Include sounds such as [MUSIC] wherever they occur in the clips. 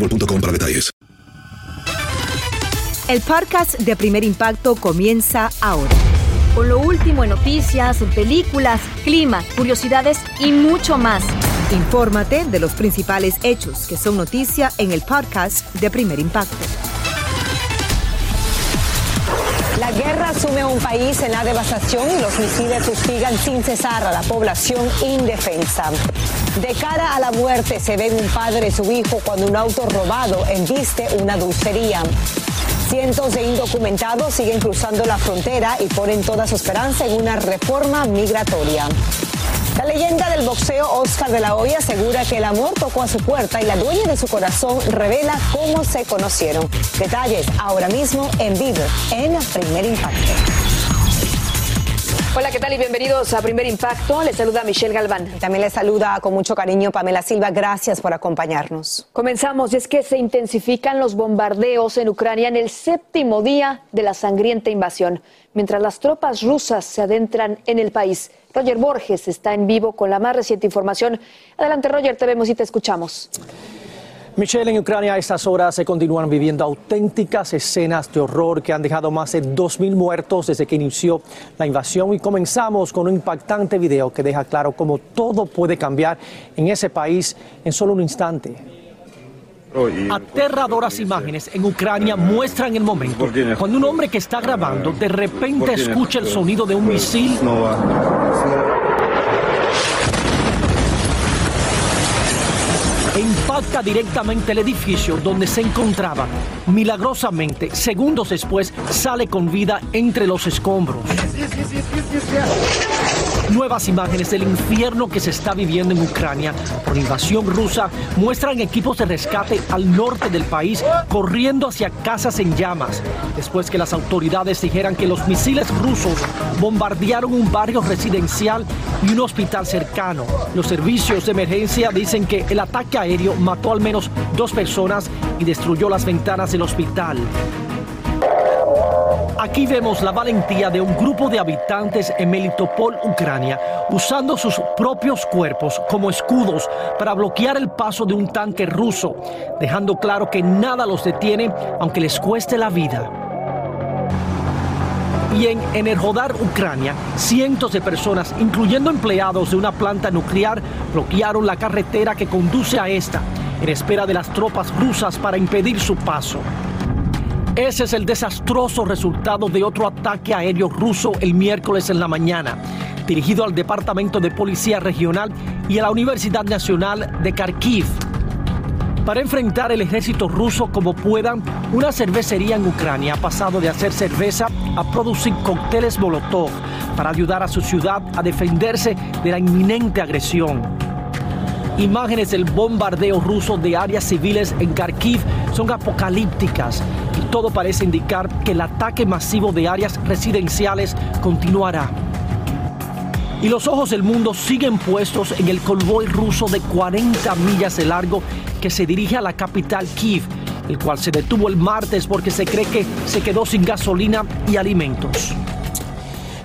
boostmobile.com para detalles. El podcast de Primer Impacto comienza ahora. Con lo último en noticias, películas, clima, curiosidades y mucho más. Infórmate de los principales hechos que son noticia en el podcast de Primer Impacto. La guerra sume a un país en la devastación y los misiles fustigan sin cesar a la población indefensa. De cara a la muerte se ven un padre y su hijo cuando un auto robado embiste una dulcería. Cientos de indocumentados siguen cruzando la frontera y ponen toda su esperanza en una reforma migratoria. La leyenda del boxeo Oscar de la Hoya asegura que el amor tocó a su puerta y la dueña de su corazón revela cómo se conocieron. Detalles ahora mismo en vivo en Primer Impacto. Hola, ¿qué tal y bienvenidos a Primer Impacto? Les saluda Michelle Galván. También les saluda con mucho cariño Pamela Silva. Gracias por acompañarnos. Comenzamos y es que se intensifican los bombardeos en Ucrania en el séptimo día de la sangrienta invasión, mientras las tropas rusas se adentran en el país. Roger Borges está en vivo con la más reciente información. Adelante, Roger, te vemos y te escuchamos. Michelle, en Ucrania a estas horas se continúan viviendo auténticas escenas de horror que han dejado más de 2.000 muertos desde que inició la invasión y comenzamos con un impactante video que deja claro cómo todo puede cambiar en ese país en solo un instante. Aterradoras imágenes en Ucrania muestran el momento cuando un hombre que está grabando de repente escucha el sonido de un misil directamente el edificio donde se encontraba. Milagrosamente, segundos después, sale con vida entre los escombros. Nuevas imágenes del infierno que se está viviendo en Ucrania por invasión rusa muestran equipos de rescate al norte del país corriendo hacia casas en llamas, después que las autoridades dijeran que los misiles rusos bombardearon un barrio residencial y un hospital cercano. Los servicios de emergencia dicen que el ataque aéreo mató al menos dos personas y destruyó las ventanas del hospital. Aquí vemos la valentía de un grupo de habitantes en Melitopol, Ucrania, usando sus propios cuerpos como escudos para bloquear el paso de un tanque ruso, dejando claro que nada los detiene aunque les cueste la vida. Y en Enerhodar, Ucrania, cientos de personas, incluyendo empleados de una planta nuclear, bloquearon la carretera que conduce a esta, en espera de las tropas rusas para impedir su paso. Ese es el desastroso resultado de otro ataque aéreo ruso el miércoles en la mañana, dirigido al Departamento de Policía Regional y a la Universidad Nacional de Kharkiv. Para enfrentar el ejército ruso como puedan, una cervecería en Ucrania ha pasado de hacer cerveza a producir cócteles Molotov para ayudar a su ciudad a defenderse de la inminente agresión. Imágenes del bombardeo ruso de áreas civiles en Kharkiv son apocalípticas todo parece indicar que el ataque masivo de áreas residenciales continuará. Y los ojos del mundo siguen puestos en el convoy ruso de 40 millas de largo que se dirige a la capital Kiev, el cual se detuvo el martes porque se cree que se quedó sin gasolina y alimentos.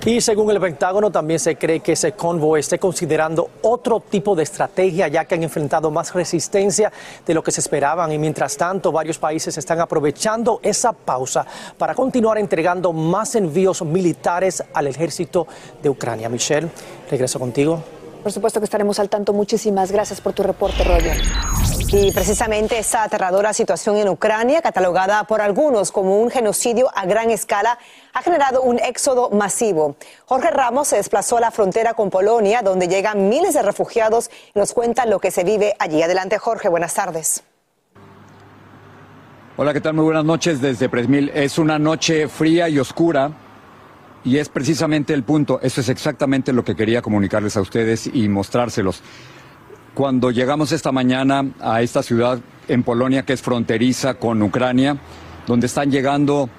Y según el Pentágono, también se cree que ese convoy esté considerando otro tipo de estrategia, ya que han enfrentado más resistencia de lo que se esperaban. Y mientras tanto, varios países están aprovechando esa pausa para continuar entregando más envíos militares al ejército de Ucrania. Michelle, regreso contigo. Por supuesto que estaremos al tanto. Muchísimas gracias por tu reporte, Roger. Y precisamente esa aterradora situación en Ucrania, catalogada por algunos como un genocidio a gran escala, ha generado un éxodo masivo. Jorge Ramos se desplazó a la frontera con Polonia, donde llegan miles de refugiados y nos cuenta lo que se vive allí. Adelante, Jorge, buenas tardes. Hola, ¿qué tal? Muy buenas noches desde Presmil. Es una noche fría y oscura y es precisamente el punto. Eso es exactamente lo que quería comunicarles a ustedes y mostrárselos. Cuando llegamos esta mañana a esta ciudad en Polonia que es fronteriza con Ucrania, donde están llegando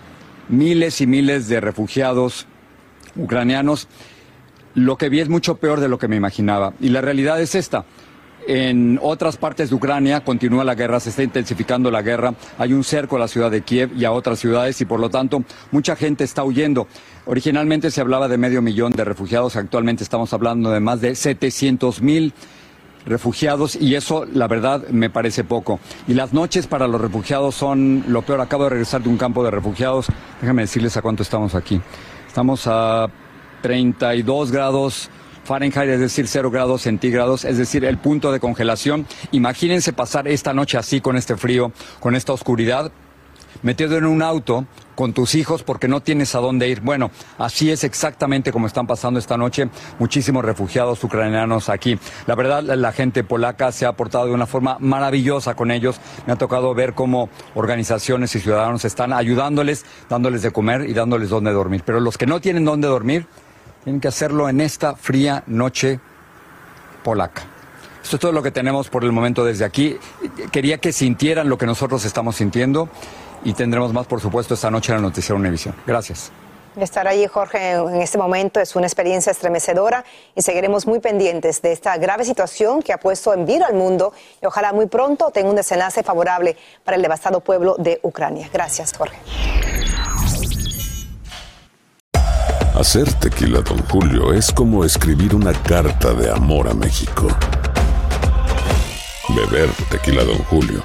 miles y miles de refugiados ucranianos, lo que vi es mucho peor de lo que me imaginaba. Y la realidad es esta. En otras partes de Ucrania continúa la guerra, se está intensificando la guerra, hay un cerco a la ciudad de Kiev y a otras ciudades y por lo tanto mucha gente está huyendo. Originalmente se hablaba de medio millón de refugiados, actualmente estamos hablando de más de 700 mil refugiados y eso la verdad me parece poco. Y las noches para los refugiados son lo peor. Acabo de regresar de un campo de refugiados. Déjame decirles a cuánto estamos aquí. Estamos a 32 grados Fahrenheit, es decir, 0 grados centígrados, es decir, el punto de congelación. Imagínense pasar esta noche así con este frío, con esta oscuridad metido en un auto con tus hijos porque no tienes a dónde ir. Bueno, así es exactamente como están pasando esta noche muchísimos refugiados ucranianos aquí. La verdad, la gente polaca se ha portado de una forma maravillosa con ellos. Me ha tocado ver cómo organizaciones y ciudadanos están ayudándoles, dándoles de comer y dándoles dónde dormir. Pero los que no tienen dónde dormir, tienen que hacerlo en esta fría noche polaca. Esto es todo lo que tenemos por el momento desde aquí. Quería que sintieran lo que nosotros estamos sintiendo y tendremos más, por supuesto, esta noche en la Noticiero Univisión. Gracias. Estar allí, Jorge, en este momento es una experiencia estremecedora y seguiremos muy pendientes de esta grave situación que ha puesto en vilo al mundo y ojalá muy pronto tenga un desenlace favorable para el devastado pueblo de Ucrania. Gracias, Jorge. Hacer tequila, don Julio, es como escribir una carta de amor a México. Beber tequila, don Julio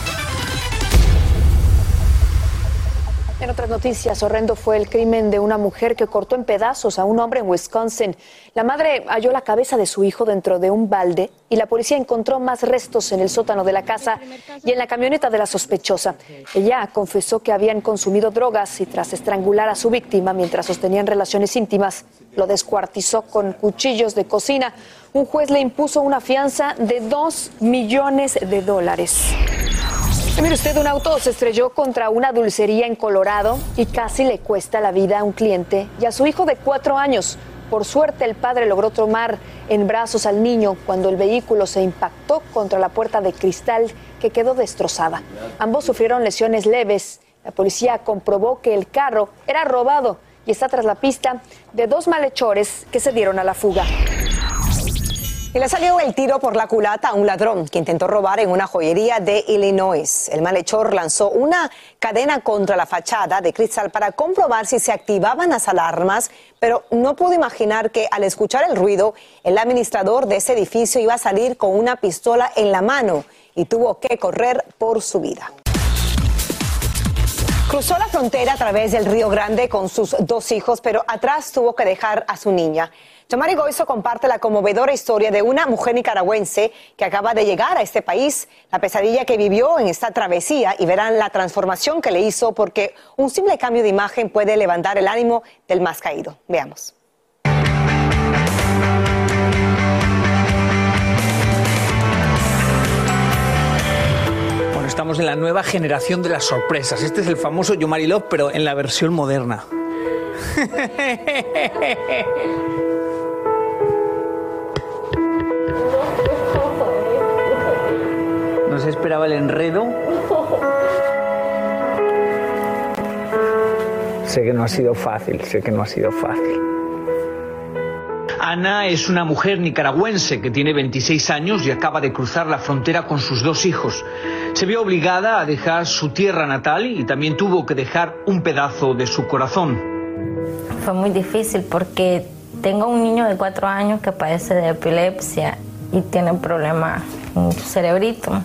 En otras noticias, horrendo fue el crimen de una mujer que cortó en pedazos a un hombre en Wisconsin. La madre halló la cabeza de su hijo dentro de un balde y la policía encontró más restos en el sótano de la casa y en la camioneta de la sospechosa. Ella confesó que habían consumido drogas y tras estrangular a su víctima mientras sostenían relaciones íntimas, lo descuartizó con cuchillos de cocina. Un juez le impuso una fianza de dos millones de dólares. Mire usted, un auto se estrelló contra una dulcería en Colorado y casi le cuesta la vida a un cliente y a su hijo de cuatro años. Por suerte, el padre logró tomar en brazos al niño cuando el vehículo se impactó contra la puerta de cristal que quedó destrozada. Ambos sufrieron lesiones leves. La policía comprobó que el carro era robado y está tras la pista de dos malhechores que se dieron a la fuga. Y le salió el tiro por la culata a un ladrón que intentó robar en una joyería de Illinois. El malhechor lanzó una cadena contra la fachada de cristal para comprobar si se activaban las alarmas, pero no pudo imaginar que al escuchar el ruido, el administrador de ese edificio iba a salir con una pistola en la mano y tuvo que correr por su vida. Cruzó la frontera a través del Río Grande con sus dos hijos, pero atrás tuvo que dejar a su niña. Yamari Goizo comparte la conmovedora historia de una mujer nicaragüense que acaba de llegar a este país, la pesadilla que vivió en esta travesía y verán la transformación que le hizo porque un simple cambio de imagen puede levantar el ánimo del más caído. Veamos. Bueno, estamos en la nueva generación de las sorpresas. Este es el famoso Yomari Love, pero en la versión moderna. [LAUGHS] se esperaba el enredo. Sé que no ha sido fácil, sé que no ha sido fácil. Ana es una mujer nicaragüense que tiene 26 años y acaba de cruzar la frontera con sus dos hijos. Se vio obligada a dejar su tierra natal y también tuvo que dejar un pedazo de su corazón. Fue muy difícil porque tengo un niño de cuatro años que padece de epilepsia y tiene problemas en su cerebrito.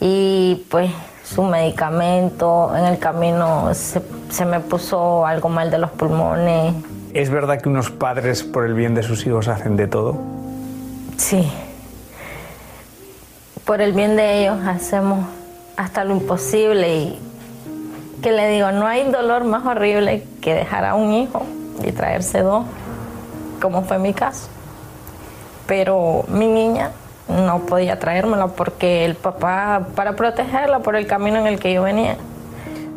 Y pues su medicamento, en el camino se, se me puso algo mal de los pulmones. ¿Es verdad que unos padres por el bien de sus hijos hacen de todo? Sí. Por el bien de ellos hacemos hasta lo imposible y que le digo, no hay dolor más horrible que dejar a un hijo y traerse dos, como fue mi caso. Pero mi niña no podía traérmela porque el papá, para protegerla por el camino en el que yo venía.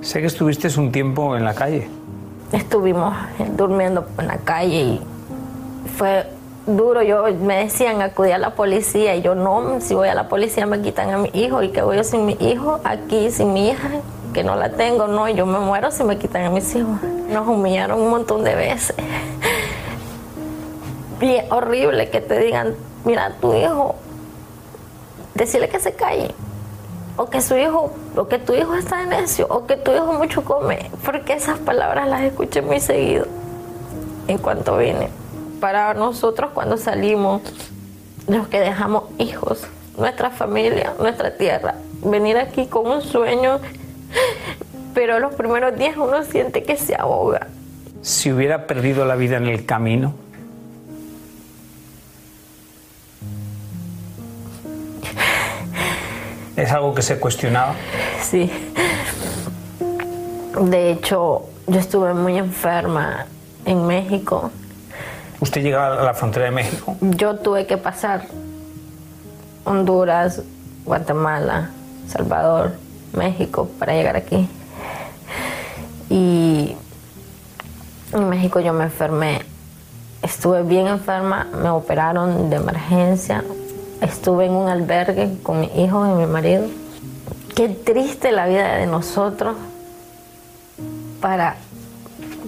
Sé que estuviste un tiempo en la calle. Estuvimos durmiendo en la calle y fue duro. Yo me decían acudir a la policía y yo no, si voy a la policía me quitan a mi hijo y que voy yo sin mi hijo aquí, sin mi hija, que no la tengo, no, yo me muero si me quitan a mis hijos. Nos humillaron un montón de veces. [LAUGHS] Y es horrible que te digan, mira, tu hijo, decirle que se calle. O que su hijo, o que tu hijo está necio, o que tu hijo mucho come, porque esas palabras las escuché muy seguido en cuanto vine. Para nosotros cuando salimos, los que dejamos hijos, nuestra familia, nuestra tierra, venir aquí con un sueño, pero los primeros días uno siente que se ahoga. Si hubiera perdido la vida en el camino, ¿es algo que se cuestionaba? Sí. De hecho, yo estuve muy enferma en México. ¿Usted llega a la frontera de México? Yo tuve que pasar Honduras, Guatemala, Salvador, México para llegar aquí. Y en México yo me enfermé. Estuve bien enferma, me operaron de emergencia. Estuve en un albergue con mi hijo y mi marido. Qué triste la vida de nosotros para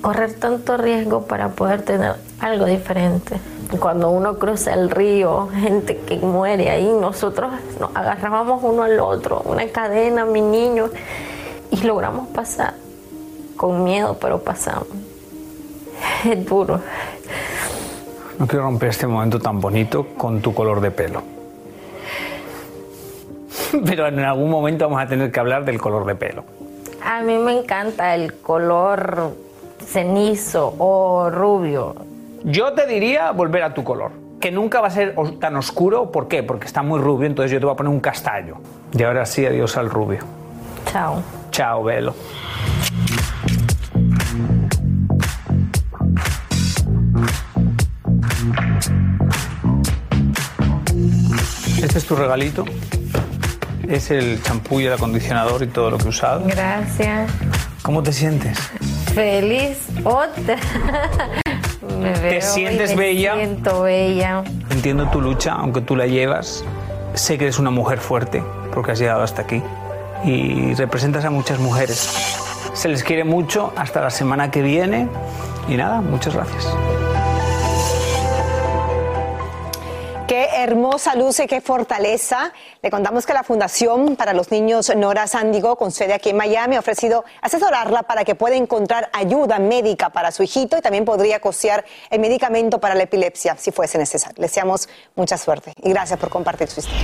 correr tanto riesgo para poder tener algo diferente. Cuando uno cruza el río, gente que muere ahí, nosotros nos agarrábamos uno al otro, una cadena, mi niño, y logramos pasar. Con miedo, pero pasamos. Es duro. No quiero romper este momento tan bonito con tu color de pelo. [LAUGHS] Pero en algún momento vamos a tener que hablar del color de pelo. A mí me encanta el color cenizo o rubio. Yo te diría volver a tu color, que nunca va a ser tan oscuro. ¿Por qué? Porque está muy rubio, entonces yo te voy a poner un castaño. Y ahora sí, adiós al rubio. Chao. Chao, Velo. Este es tu regalito. Es el champú y el acondicionador y todo lo que he usado. Gracias. ¿Cómo te sientes? Feliz. Otra. [LAUGHS] Me veo y sientes me bella? Siento bella. Entiendo tu lucha, aunque tú la llevas. Sé que eres una mujer fuerte, porque has llegado hasta aquí. Y representas a muchas mujeres. Se les quiere mucho hasta la semana que viene. Y nada, muchas gracias. Hermosa luz y qué fortaleza. Le contamos que la Fundación para los Niños Nora Sándigo, con sede aquí en Miami, ha ofrecido asesorarla para que pueda encontrar ayuda médica para su hijito y también podría costear el medicamento para la epilepsia si fuese necesario. Le deseamos mucha suerte y gracias por compartir su historia.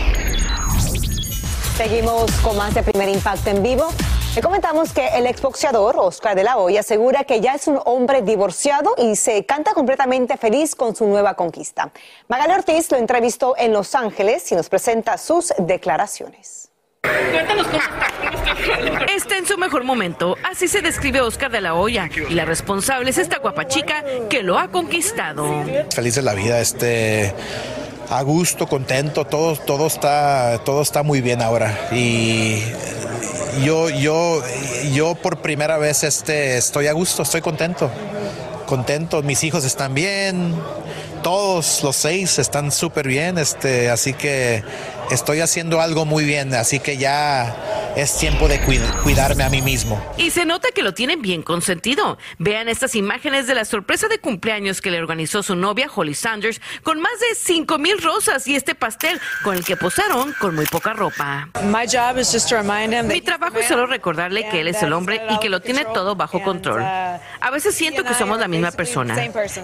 Seguimos con más de Primer Impacto en vivo. Le comentamos que el exboxeador Oscar de la Hoya asegura que ya es un hombre divorciado y se canta completamente feliz con su nueva conquista. Magali Ortiz lo entrevistó en Los Ángeles y nos presenta sus declaraciones. Cuéntanos cómo está. Está en su mejor momento. Así se describe Oscar de la Hoya. Y la responsable es esta guapa chica que lo ha conquistado. Feliz de la vida, este a gusto, contento, todo, todo está, todo está muy bien ahora. Y yo, yo, yo por primera vez este, estoy a gusto, estoy contento. Contento, mis hijos están bien, todos los seis están súper bien, este, así que estoy haciendo algo muy bien, así que ya es tiempo de cuidarme a mí mismo. Y se nota que lo tienen bien consentido. Vean estas imágenes de la sorpresa de cumpleaños que le organizó su novia Holly Sanders con más de 5 mil rosas y este pastel con el que posaron con muy poca ropa. Mi trabajo es solo recordarle que él es el hombre y que lo tiene todo bajo control. A veces siento que somos la misma persona.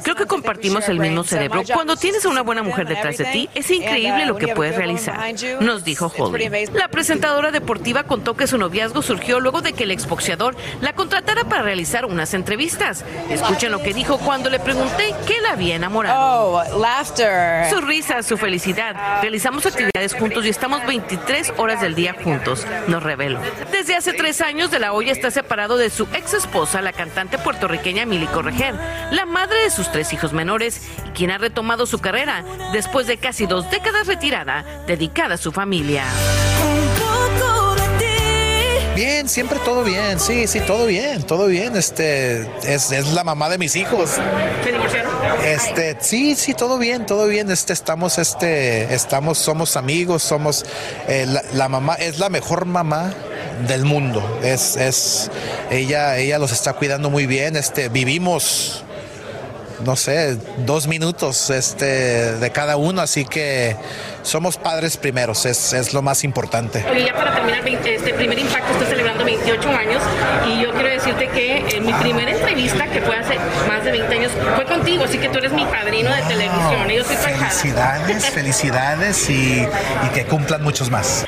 Creo que compartimos el mismo cerebro. Cuando tienes a una buena mujer detrás de ti, es increíble lo que puedes realizar nos dijo Holly. La presentadora deportiva contó que su noviazgo surgió luego de que el exboxeador la contratara para realizar unas entrevistas. Escuchen lo que dijo cuando le pregunté qué la había enamorado. Oh, laughter. Su risa, su felicidad. Realizamos actividades juntos y estamos 23 horas del día juntos, nos reveló. Desde hace tres años, De La Hoya está separado de su ex esposa, la cantante puertorriqueña Mili Correger, la madre de sus tres hijos menores y quien ha retomado su carrera después de casi dos décadas retirada, dedicada a su familia. Bien, siempre todo bien, sí, sí, todo bien, todo bien. Este es, es la mamá de mis hijos. ¿Se divorciaron? Este, sí, sí, todo bien, todo bien. Este, estamos, este, estamos, somos amigos, somos eh, la, la, mamá es la mejor mamá del mundo. Es, es, ella, ella los está cuidando muy bien. Este, vivimos no sé, dos minutos este, de cada uno, así que somos padres primeros, es, es lo más importante. Oye, ya para terminar, este primer impacto está celebrando 28 años y yo quiero decirte que en mi primera entrevista, que fue hace más de 20 años, fue contigo, así que tú eres mi padrino de televisión. yo soy felicidades, felicidades y, y que cumplan muchos más.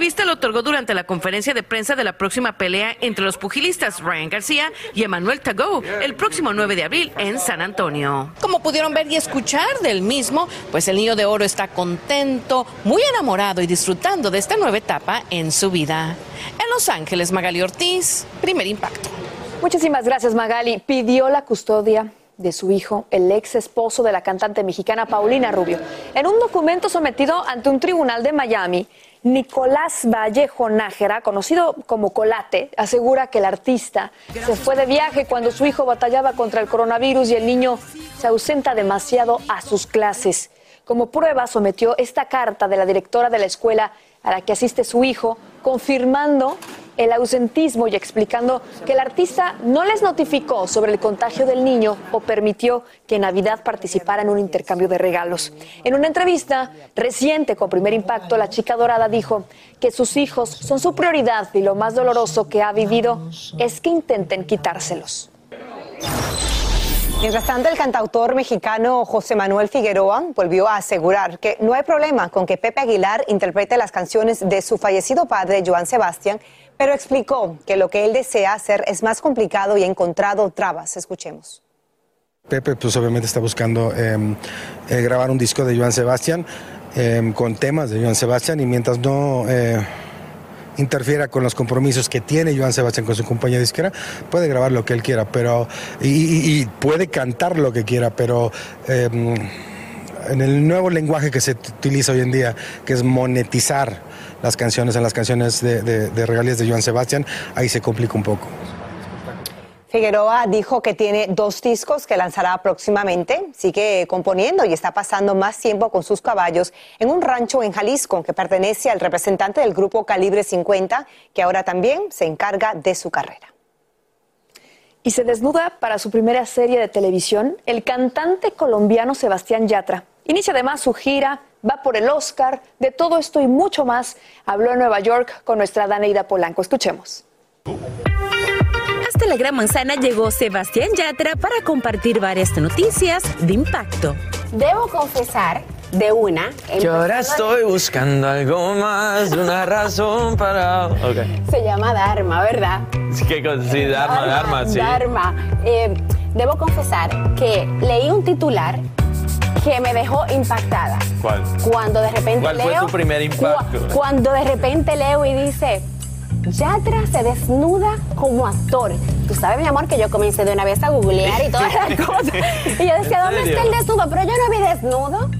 La entrevista lo otorgó durante la conferencia de prensa de la próxima pelea entre los pugilistas Ryan García y Emmanuel Tagó el próximo 9 de abril en San Antonio. Como pudieron ver y escuchar del mismo, pues el niño de oro está contento, muy enamorado y disfrutando de esta nueva etapa en su vida. En Los Ángeles, Magali Ortiz, primer impacto. Muchísimas gracias, Magali. Pidió la custodia de su hijo, el ex esposo de la cantante mexicana Paulina Rubio. En un documento sometido ante un tribunal de Miami, Nicolás Vallejo Nájera, conocido como Colate, asegura que el artista se fue de viaje cuando su hijo batallaba contra el coronavirus y el niño se ausenta demasiado a sus clases. Como prueba sometió esta carta de la directora de la escuela a la que asiste su hijo, confirmando el ausentismo y explicando que el artista no les notificó sobre el contagio del niño o permitió que Navidad participara en un intercambio de regalos. En una entrevista reciente con Primer Impacto, la chica dorada dijo que sus hijos son su prioridad y lo más doloroso que ha vivido es que intenten quitárselos. Mientras tanto, el cantautor mexicano José Manuel Figueroa volvió a asegurar que no hay problema con que Pepe Aguilar interprete las canciones de su fallecido padre, Joan Sebastián, pero explicó que lo que él desea hacer es más complicado y ha encontrado trabas. Escuchemos. Pepe, pues obviamente está buscando em, eh, grabar un disco de Joan Sebastián em, con temas de Joan Sebastián y mientras no eh, interfiera con los compromisos que tiene Joan Sebastián con su compañía disquera, puede grabar lo que él quiera, pero y, puede cantar lo que quiera, pero em, en el nuevo lenguaje que se utiliza hoy en día, que es monetizar las canciones, en las canciones de, de, regalías de Joan Sebastián, ahí se complica un poco. Figueroa dijo que tiene dos discos que lanzará próximamente. Sigue componiendo y está pasando más tiempo con sus caballos en un rancho en Jalisco que pertenece al representante del grupo Calibre 50, que ahora también se encarga de su carrera. Y se desnuda para su primera serie de televisión el cantante colombiano Sebastián Yatra. Inicia además su gira va por el Oscar, de todo esto y mucho más. Habló en Nueva York con nuestra Daneida Polanco. Escuchemos. Hasta la Gran Manzana llegó Sebastián Yatra para compartir varias noticias de impacto. Debo confesar de una. Yo ahora estoy buscando algo más, una razón para... Okay. Se llama Dharma, ¿verdad? Sí, que sí, Dharma, Dharma, sí. Dharma. Eh, debo confesar que leí un titular que me dejó impactada. ¿Cuál? Cuando de repente ¿Cuál leo... fue tu primer impacto? cu- cuando de repente leo y dice... Yatra se desnuda como actor. Tú sabes, mi amor, que yo comencé de una vez a googlear y todas [LAUGHS] las cosas. Y yo decía, ¿En ¿dónde está el desnudo? Pero yo no vi desnudo.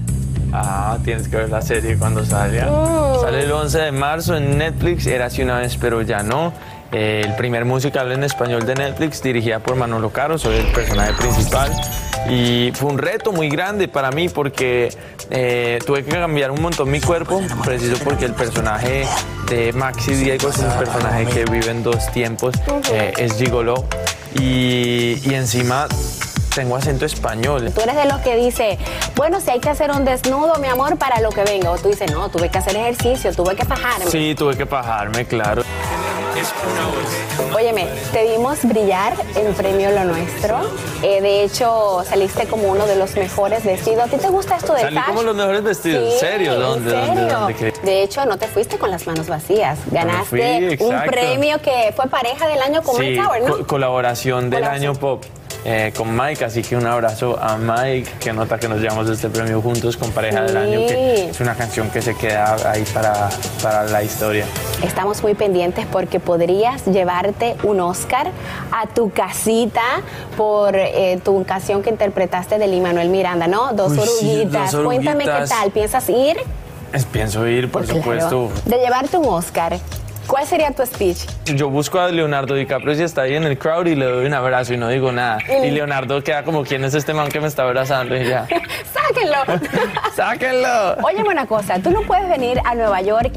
Ah, tienes que ver la serie cuando salga. Mm. Sale el 11 de marzo en Netflix, era así una vez, pero ya no. Eh, el primer musical en español de Netflix, dirigida por Manolo Caro, soy el personaje principal. Y fue un reto muy grande para mí porque eh, tuve que cambiar un montón mi cuerpo, preciso porque el personaje de Maxi Diego es un personaje que vive en dos tiempos, eh, es gigolo. Y, y encima tengo acento español. Tú eres de los que dice, bueno, si hay que hacer un desnudo, mi amor, para lo que venga. O tú dices, no, tuve que hacer ejercicio, tuve que fajarme. Sí, tuve que pajarme, claro. Óyeme, te vimos brillar en Premio Lo Nuestro. Eh, de hecho, saliste como uno de los mejores vestidos. ¿A ti te gusta esto de Salí como los mejores vestidos, ¿en serio? ¿Dónde, ¿en dónde, serio? dónde? ¿Qué? De hecho, no te fuiste con las manos vacías. Ganaste fui, un premio que fue pareja del año con Sí, Mike Tower, ¿no? co- colaboración del año pop. Eh, con Mike, así que un abrazo a Mike, que nota que nos llevamos este premio juntos con Pareja del Año, que es una canción que se queda ahí para, para la historia. Estamos muy pendientes porque podrías llevarte un Oscar a tu casita por eh, tu canción que interpretaste de Lin Manuel Miranda, ¿no? Dos Uy, sí, oruguitas. Dos Cuéntame qué tal. ¿Piensas ir? Pienso ir, por supuesto. De llevarte un Oscar. ¿Cuál sería tu speech? Yo busco a Leonardo DiCaprio si está ahí en el crowd y le doy un abrazo y no digo nada. Y- Y Leonardo queda como, ¿quién es este man que me está abrazando? Y ya. [LAUGHS] ¡Sáquenlo! [LAUGHS] ¡Sáquenlo! Óyeme una cosa, tú no puedes venir a Nueva York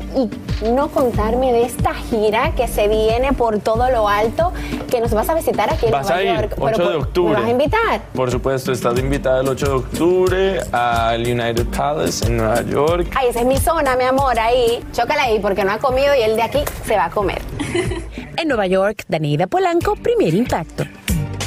y no contarme de esta gira que se viene por todo lo alto, que nos vas a visitar aquí en Vas Nueva a ir, York. 8 de octubre. ¿Me vas a invitar? Por supuesto, estás invitada el 8 de octubre al United Palace en Nueva York. Ay, esa es mi zona, mi amor, ahí. Chócala ahí porque no ha comido y el de aquí se va a comer. [LAUGHS] En Nueva York, Danida Polanco, primer impacto.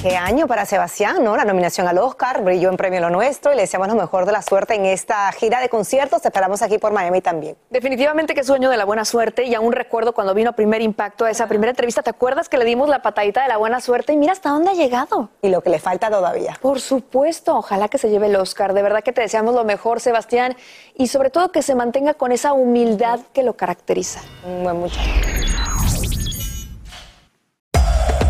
Qué año para Sebastián, ¿no? La nominación al Oscar, brilló en Premio Lo Nuestro y le deseamos lo mejor de la suerte en esta gira de conciertos. Te esperamos aquí por Miami también. Definitivamente que sueño de la buena suerte y aún recuerdo cuando vino primer impacto a esa primera entrevista. ¿Te acuerdas que le dimos la patadita de la buena suerte y mira hasta dónde ha llegado? Y lo que le falta todavía. Por supuesto, ojalá que se lleve el Oscar. De verdad que te deseamos lo mejor, Sebastián, y sobre todo que se mantenga con esa humildad que lo caracteriza. Un buen muchacho.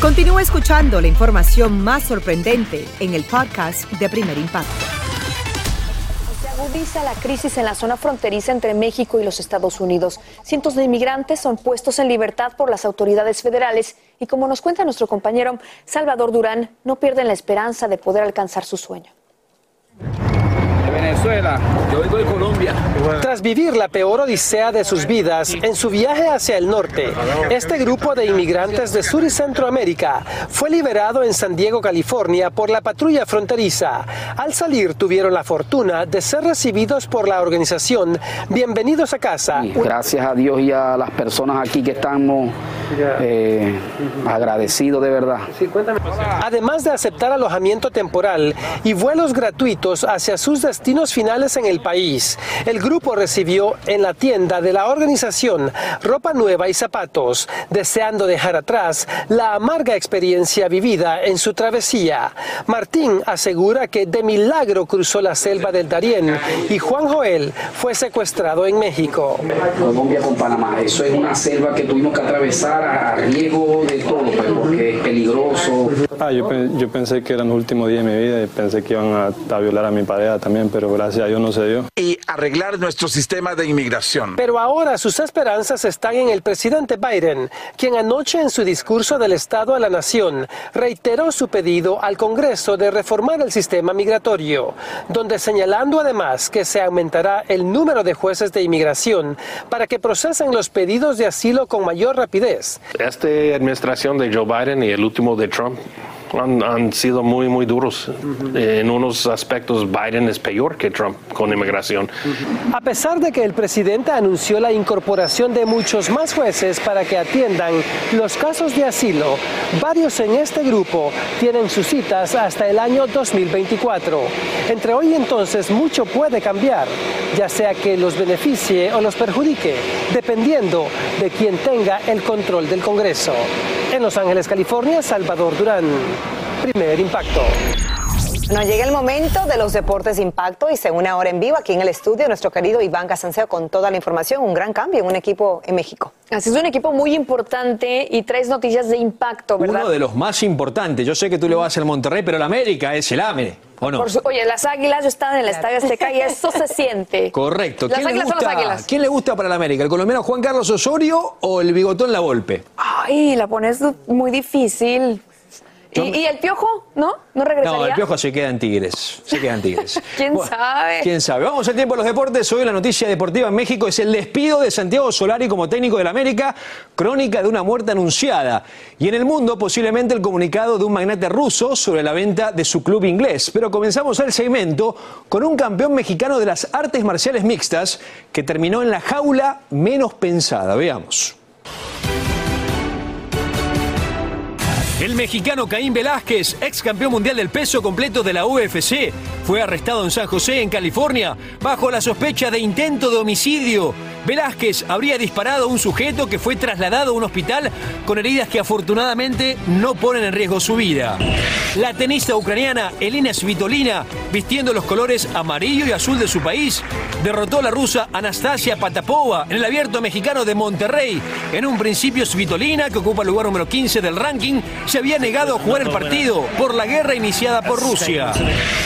Continúa escuchando la información más sorprendente en el podcast de Primer Impacto. Se agudiza la crisis en la zona fronteriza entre México y los Estados Unidos. Cientos de inmigrantes son puestos en libertad por las autoridades federales y como nos cuenta nuestro compañero Salvador Durán, no pierden la esperanza de poder alcanzar su sueño. Venezuela, yo vengo de Colombia. Tras vivir la peor odisea de sus vidas en su viaje hacia el norte, este grupo de inmigrantes de Sur y Centroamérica fue liberado en San Diego, California, por la patrulla fronteriza. Al salir tuvieron la fortuna de ser recibidos por la organización Bienvenidos a Casa. Gracias a Dios y a las personas aquí que estamos eh, agradecidos de verdad. Además de aceptar alojamiento temporal y vuelos gratuitos hacia sus destinos, destinos finales en el país. El grupo recibió en la tienda de la organización ropa nueva y zapatos, deseando dejar atrás la amarga experiencia vivida en su travesía. Martín asegura que de milagro cruzó la selva del Darién y Juan Joel fue secuestrado en México. Colombia con Panamá, eso es una selva que tuvimos que atravesar a riesgo de todo, pues, porque es peligroso. Ah, yo, yo pensé que eran los últimos días de mi vida y pensé que iban a, a violar a mi pareja también, pero gracias a Dios no se dio. Y arreglar nuestro sistema de inmigración. Pero ahora sus esperanzas están en el presidente Biden, quien anoche en su discurso del Estado a la Nación reiteró su pedido al Congreso de reformar el sistema migratorio, donde señalando además que se aumentará el número de jueces de inmigración para que procesen los pedidos de asilo con mayor rapidez. Esta administración de Joe Biden y el último de Trump han, han, sido muy, muy duros. En unos aspectos, Biden es peor que Trump con inmigración. A pesar de que el presidente anunció la incorporación de muchos más jueces para que atiendan los casos de asilo, varios en este grupo tienen sus citas hasta el año 2024. Entre hoy y entonces, mucho puede cambiar, ya sea que los beneficie o los perjudique, dependiendo de quien tenga el control del Congreso. En Los Ángeles, California, Salvador Durán. Primer impacto. Nos llega el momento de los deportes de impacto y se une ahora en vivo aquí en el estudio nuestro querido Iván Casanseo con toda la información. Un gran cambio en un equipo en México. Así es un equipo muy importante y traes noticias de impacto, ¿verdad? Uno de los más importantes. Yo sé que tú le vas al Monterrey, pero el América es el AME. ¿O no? Su, oye, las águilas yo estaba en el Estadio Azteca y eso se siente. Correcto. Las ¿Quién, le águilas gusta, son las águilas. ¿Quién le gusta para el América? ¿El colombiano Juan Carlos Osorio o el bigotón La Volpe? Ay, la pones muy difícil. ¿Y, ¿Y, el piojo? ¿No? ¿No regresaría? No, el piojo se queda en Tigres. Se queda en Tigres. [LAUGHS] ¿Quién Bueno, sabe? ¿Quién sabe? Vamos al tiempo de los deportes. Hoy la noticia deportiva en México es el despido de Santiago Solari como técnico del América, crónica de una muerte anunciada. Y en el mundo, posiblemente el comunicado de un magnate ruso sobre la venta de su club inglés. Pero comenzamos el segmento con un campeón mexicano de las artes marciales mixtas que terminó en la jaula menos pensada. Veamos. El mexicano Caín Velázquez, ex campeón mundial del peso completo de la UFC, fue arrestado en San José, en California, bajo la sospecha de intento de homicidio. Velázquez habría disparado a un sujeto que fue trasladado a un hospital con heridas que afortunadamente no ponen en riesgo su vida. La tenista ucraniana Elina Svitolina, vistiendo los colores amarillo y azul de su país, derrotó a la rusa Anastasia Patapova en el abierto mexicano de Monterrey. En un principio Svitolina, que ocupa el lugar número 15 del ranking, se había negado a jugar el partido por la guerra iniciada por Rusia.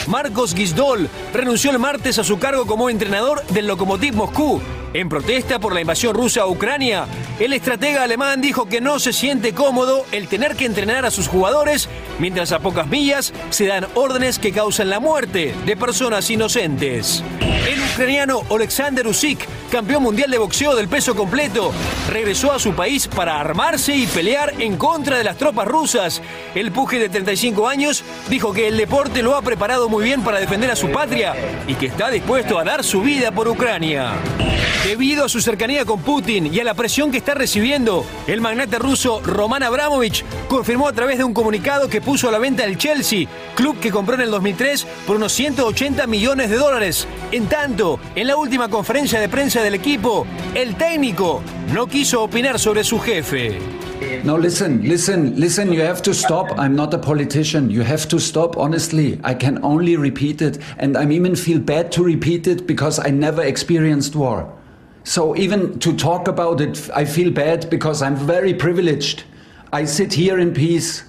Marcos Gisdol renunció el martes a su cargo como entrenador del Lokomotiv Moscú. En protesta por la invasión rusa a Ucrania, el estratega alemán dijo que no se siente cómodo el tener que entrenar a sus jugadores mientras a pocas millas se dan órdenes que causan la muerte de personas inocentes. Ucraniano Alexander Usyk, campeón mundial de boxeo del peso completo, regresó a su país para armarse y pelear en contra de las tropas rusas. El puje de 35 años dijo que el deporte lo ha preparado muy bien para defender a su patria y que está dispuesto a dar su vida por Ucrania. Debido a su cercanía con Putin y a la presión que está recibiendo, el magnate ruso Roman Abramovich confirmó a través de un comunicado que puso a la venta el Chelsea, club que compró en el 2003 por unos 180 millones de dólares. En tanto, en la última conferencia de prensa del equipo, el técnico no quiso opinar sobre su jefe. No, listen, listen, listen, you have to stop. I'm not a politician. You have to stop, honestly. I can only repeat it. And I even feel bad to repeat it because I never experienced war. So even to talk about it, I feel bad because I'm very privileged. I sit here in peace.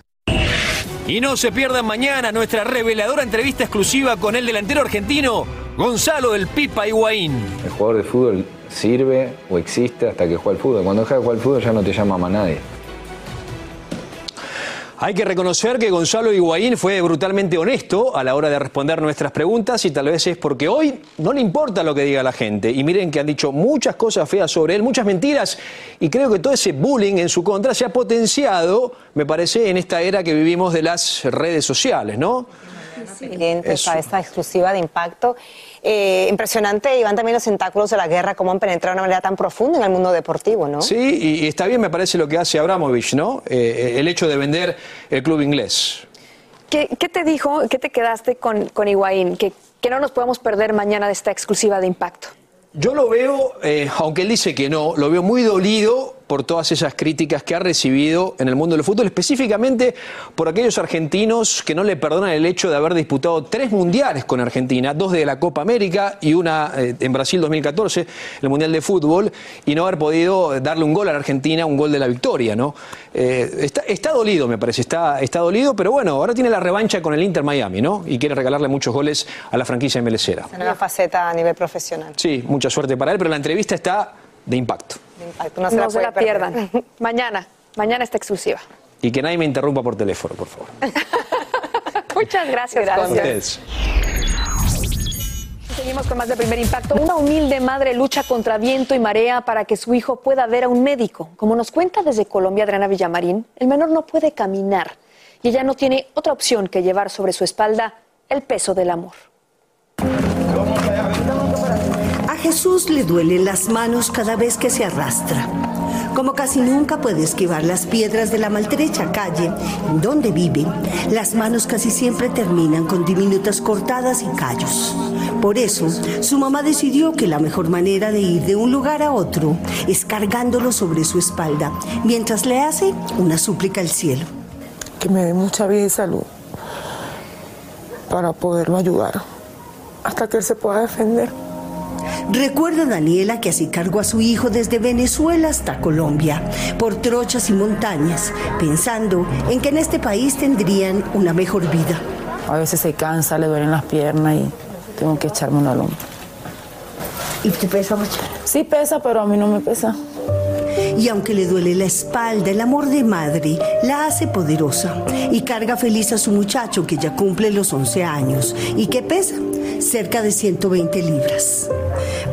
Y no se pierdan mañana nuestra reveladora entrevista exclusiva con el delantero argentino Gonzalo del Pipa Higuaín. El jugador de fútbol sirve o existe hasta que juega al fútbol. Cuando deja de jugar al fútbol ya no te llama más nadie. Hay que reconocer que Gonzalo Higuaín fue brutalmente honesto a la hora de responder nuestras preguntas y tal vez es porque hoy no le importa lo que diga la gente. Y miren que han dicho muchas cosas feas sobre él, muchas mentiras. Y creo que todo ese bullying en su contra se ha potenciado, me parece, en esta era que vivimos de las redes sociales, ¿no? Pendientes a esta exclusiva de impacto. Eh, impresionante, Iván, también los tentáculos de la guerra, cómo han penetrado de una manera tan profunda en el mundo deportivo, ¿no? Sí, y, y está bien, me parece lo que hace Abramovich, ¿no? Eh, el hecho de vender el club inglés. ¿Qué, qué te dijo, qué te quedaste con, con Higuaín? ¿Que que no nos podemos perder mañana de esta exclusiva de impacto. Yo lo veo, eh, aunque él dice que no, lo veo muy dolido por todas esas críticas que ha recibido en el mundo del fútbol, específicamente por aquellos argentinos que no le perdonan el hecho de haber disputado tres mundiales con Argentina, dos de la Copa América y una eh, en Brasil 2014, el Mundial de Fútbol, y no haber podido darle un gol a la Argentina, un gol de la victoria, ¿no? Eh, está, dolido, me parece, está, está dolido, pero bueno, ahora tiene la revancha con el Inter Miami, ¿no? Y quiere regalarle muchos goles a la franquicia melecera. En una faceta a nivel profesional. Sí, mucha suerte para él, pero la entrevista está de impacto. No se, la, pierdan. [LAUGHS] mañana, mañana está exclusiva. Y que nadie me interrumpa por teléfono, por favor. [LAUGHS] Muchas gracias. Gracias. Seguimos con más de primer impacto. Una humilde madre lucha contra viento y marea para que su hijo pueda ver a un médico. Como nos cuenta desde Colombia Adriana Villamarín, el menor no puede caminar y ella no tiene otra opción que llevar sobre su espalda el peso del amor. Jesús le duelen las manos cada vez que se arrastra. Como casi nunca puede esquivar las piedras de la maltrecha calle donde vive, las manos casi siempre terminan con diminutas cortadas y callos. Por eso, su mamá decidió que la mejor manera de ir de un lugar a otro es cargándolo sobre su espalda, mientras le hace una súplica al cielo. Que me dé mucha vida y salud para poderlo ayudar hasta que él se pueda defender. Recuerda Daniela que así cargó a su hijo desde Venezuela hasta Colombia, por trochas y montañas, pensando en que en este país tendrían una mejor vida. A veces se cansa, le duelen las piernas y tengo que echarme una loma. ¿Y te pesa mucho? Sí pesa, pero a mí no me pesa. Y aunque le duele la espalda, el amor de madre la hace poderosa y carga feliz a su muchacho que ya cumple los 11 años y que pesa cerca de 120 libras.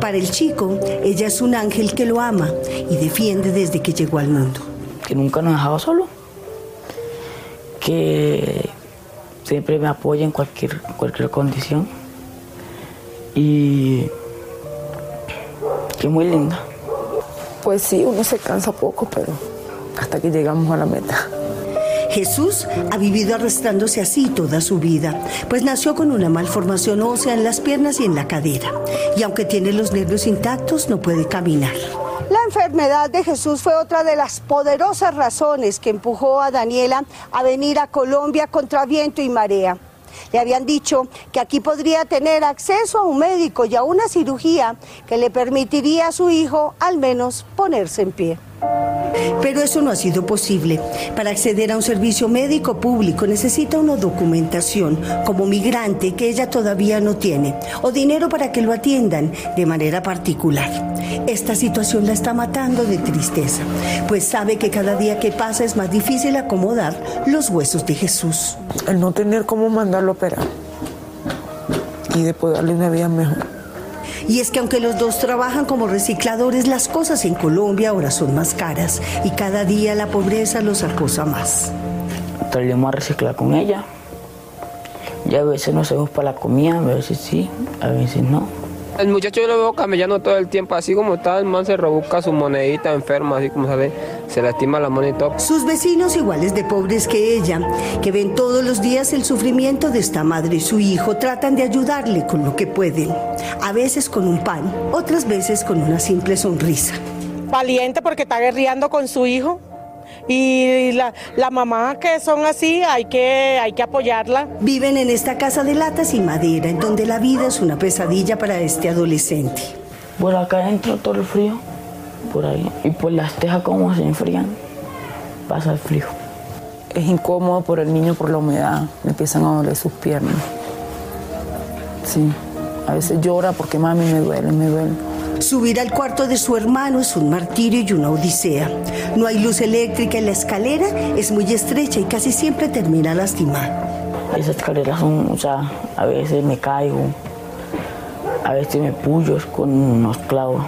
Para el chico, ella es un ángel que lo ama y defiende desde que llegó al mundo. Que nunca nos ha dejado solo. Que siempre me apoya en cualquier, cualquier condición. Y que es muy linda. Pues sí, uno se cansa poco, pero hasta que llegamos a la meta. Jesús ha vivido arrastrándose así toda su vida, pues nació con una malformación ósea en las piernas y en la cadera, y aunque tiene los nervios intactos, no puede caminar. La enfermedad de Jesús fue otra de las poderosas razones que empujó a Daniela a venir a Colombia contra viento y marea. Le habían dicho que aquí podría tener acceso a un médico y a una cirugía que le permitiría a su hijo al menos ponerse en pie. Pero eso no ha sido posible. Para acceder a un servicio médico público necesita una documentación como migrante que ella todavía no tiene o dinero para que lo atiendan de manera particular. Esta situación la está matando de tristeza, pues sabe que cada día que pasa es más difícil acomodar los huesos de Jesús. El no tener cómo mandarlo a operar y de darle una vida mejor. Y es que aunque los dos trabajan como recicladores, las cosas en Colombia ahora son más caras y cada día la pobreza los acosa más. Salimos a reciclar con ella. Y a veces nos hacemos para la comida, a veces sí, a veces no. El muchacho yo lo veo camellando todo el tiempo, así como está, el man se rebusca su monedita enferma, así como sale, se lastima la mano y todo. Sus vecinos iguales de pobres que ella, que ven todos los días el sufrimiento de esta madre y su hijo, tratan de ayudarle con lo que pueden. A veces con un pan, otras veces con una simple sonrisa. Valiente porque está guerreando con su hijo, y la, la, mamá que son así hay que, hay que apoyarla. Viven en esta casa de latas y madera, en donde la vida es una pesadilla para este adolescente. Por acá entra todo el frío, por ahí, y pues las tejas como se enfrían, pasa el frío. Es incómodo por el niño por la humedad, me empiezan a doler sus piernas. Sí, a veces llora porque mami me duele, me duele. Subir al cuarto de su hermano es un martirio y una odisea. No hay luz eléctrica y la escalera es muy estrecha y casi siempre termina lastimada. Esas escaleras son, o sea, a veces me caigo, a veces me puyo con unos clavos.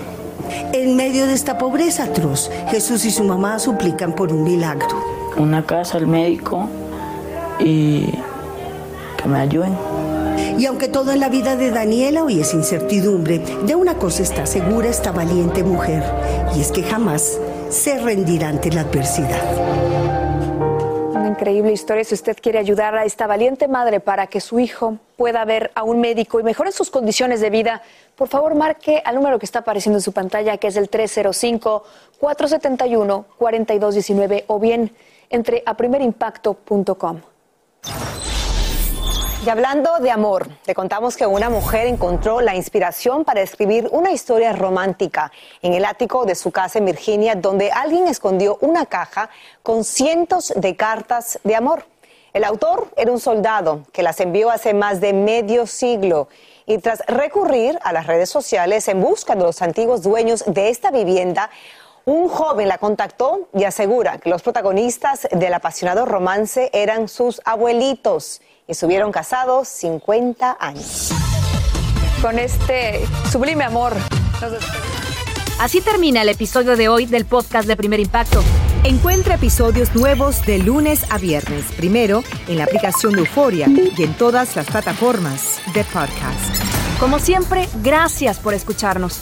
En medio de esta pobreza atroz, Jesús y su mamá suplican por un milagro. Una casa al médico y que me ayuden. Y aunque todo en la vida de Daniela hoy es incertidumbre, de una cosa está segura esta valiente mujer, y es que jamás se rendirá ante la adversidad. increíble historia. Si usted quiere ayudar a esta valiente madre para que su hijo pueda ver a un médico y mejore sus condiciones de vida, por favor marque al número que está apareciendo en su pantalla, que es el 305-471-4219 o bien entre a primerimpacto.com. Y hablando de amor, te contamos que una mujer encontró la inspiración para escribir una historia romántica en el ático de su casa en Virginia, donde alguien escondió una caja con cientos de cartas de amor. El autor era un soldado que las envió hace más de medio siglo y tras recurrir a las redes sociales en busca de los antiguos dueños de esta vivienda, un joven la contactó y asegura que los protagonistas del apasionado romance eran sus abuelitos estuvieron casados 50 años. Con este sublime amor. Así termina el episodio de hoy del podcast de Primer Impacto. Encuentra episodios nuevos de lunes a viernes, primero en la aplicación de Euforia y en todas las plataformas de podcast. Como siempre, gracias por escucharnos.